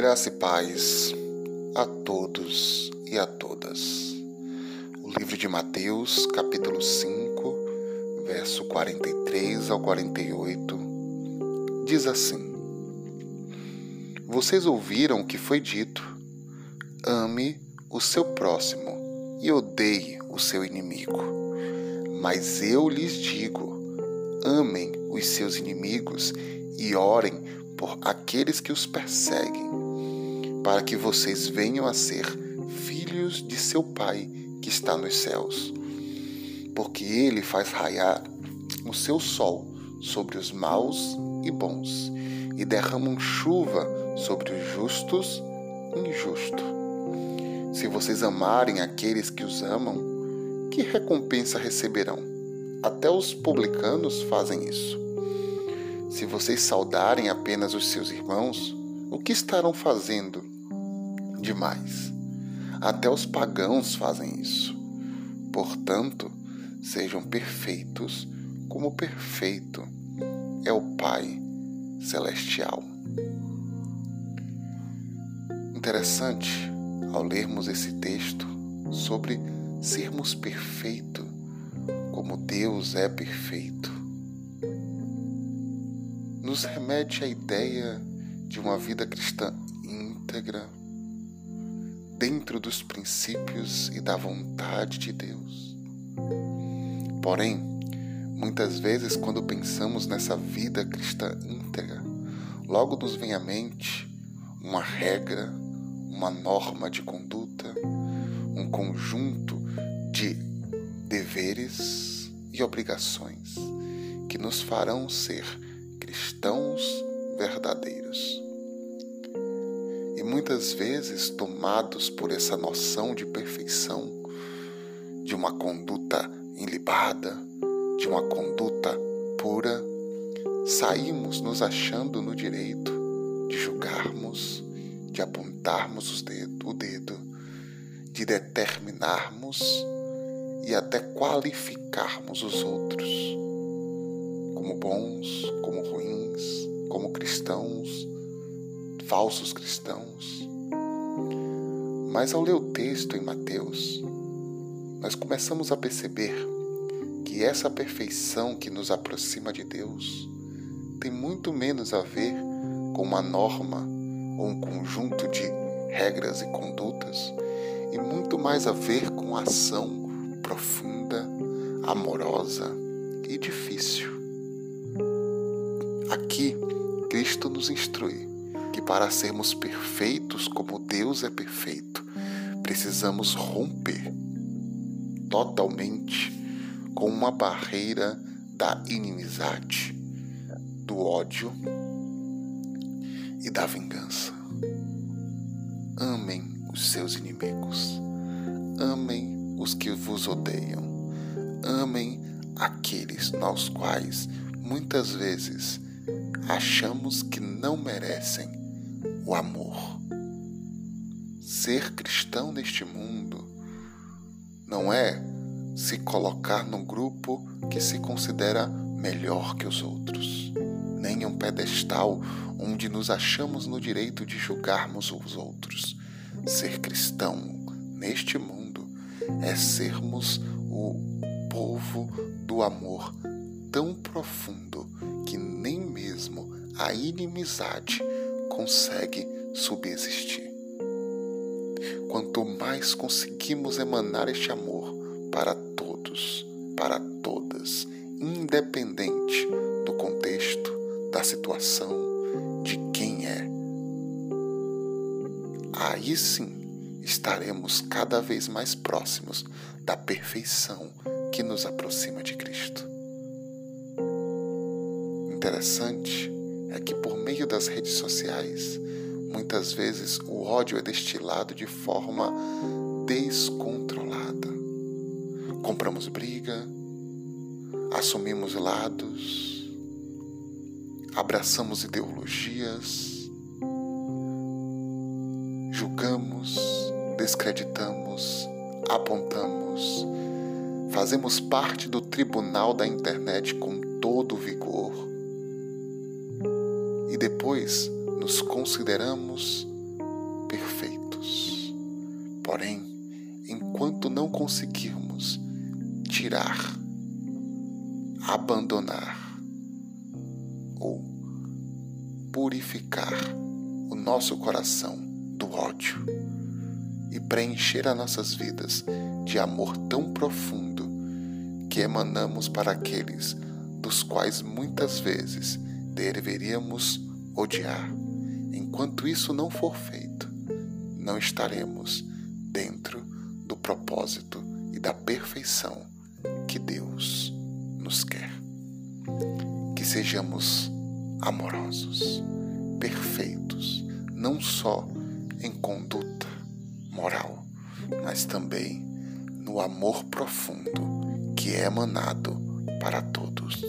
Graça e paz a todos e a todas. O livro de Mateus, capítulo 5, verso 43 ao 48, diz assim: Vocês ouviram o que foi dito: ame o seu próximo e odeie o seu inimigo. Mas eu lhes digo: amem os seus inimigos e orem por aqueles que os perseguem para que vocês venham a ser filhos de seu Pai que está nos céus. Porque ele faz raiar o seu sol sobre os maus e bons, e derrama chuva sobre os justos e injustos. Se vocês amarem aqueles que os amam, que recompensa receberão? Até os publicanos fazem isso. Se vocês saudarem apenas os seus irmãos, o que estarão fazendo demais? Até os pagãos fazem isso. Portanto, sejam perfeitos como perfeito é o Pai Celestial. Interessante ao lermos esse texto sobre sermos perfeitos como Deus é perfeito. Nos remete à ideia de uma vida cristã íntegra, dentro dos princípios e da vontade de Deus. Porém, muitas vezes, quando pensamos nessa vida cristã íntegra, logo nos vem à mente uma regra, uma norma de conduta, um conjunto de deveres e obrigações que nos farão ser cristãos verdadeiros. Muitas vezes, tomados por essa noção de perfeição, de uma conduta ilibada, de uma conduta pura, saímos nos achando no direito de julgarmos, de apontarmos dedo, o dedo, de determinarmos e até qualificarmos os outros como bons, como ruins, como cristãos, falsos cristãos. Mas ao ler o texto em Mateus, nós começamos a perceber que essa perfeição que nos aproxima de Deus tem muito menos a ver com uma norma ou um conjunto de regras e condutas e muito mais a ver com a ação profunda, amorosa e difícil. Aqui Cristo nos instrui que para sermos perfeitos como Deus é perfeito, precisamos romper totalmente com uma barreira da inimizade, do ódio e da vingança. Amem os seus inimigos, amem os que vos odeiam, amem aqueles nos quais muitas vezes achamos que não merecem o amor. Ser cristão neste mundo não é se colocar no grupo que se considera melhor que os outros, nem um pedestal onde nos achamos no direito de julgarmos os outros. Ser cristão neste mundo é sermos o povo do amor tão profundo que nem mesmo a inimizade consegue subsistir. Quanto mais conseguimos emanar este amor para todos, para todas, independente do contexto, da situação, de quem é, aí sim estaremos cada vez mais próximos da perfeição que nos aproxima de Cristo interessante é que por meio das redes sociais, muitas vezes o ódio é destilado de forma descontrolada. Compramos briga, assumimos lados, abraçamos ideologias, julgamos, descreditamos, apontamos, fazemos parte do tribunal da internet com todo vigor depois nos consideramos perfeitos. Porém, enquanto não conseguirmos tirar, abandonar ou purificar o nosso coração do ódio e preencher as nossas vidas de amor tão profundo que emanamos para aqueles dos quais muitas vezes deveríamos odiar. Enquanto isso não for feito, não estaremos dentro do propósito e da perfeição que Deus nos quer. Que sejamos amorosos, perfeitos, não só em conduta moral, mas também no amor profundo que é emanado para todos.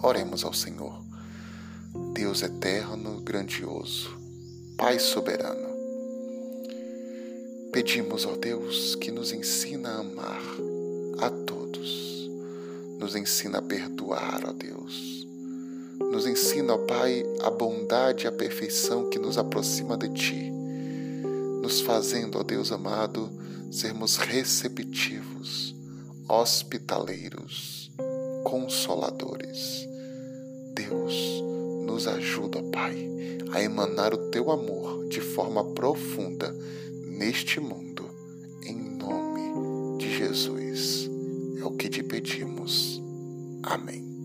Oremos ao Senhor. Deus eterno, grandioso, Pai soberano. Pedimos, ó Deus, que nos ensina a amar a todos. Nos ensina a perdoar, ó Deus. Nos ensina, ó Pai, a bondade e a perfeição que nos aproxima de Ti, nos fazendo, ó Deus amado, sermos receptivos, hospitaleiros, consoladores. Deus, nos ajuda, Pai, a emanar o teu amor de forma profunda neste mundo, em nome de Jesus. É o que te pedimos. Amém.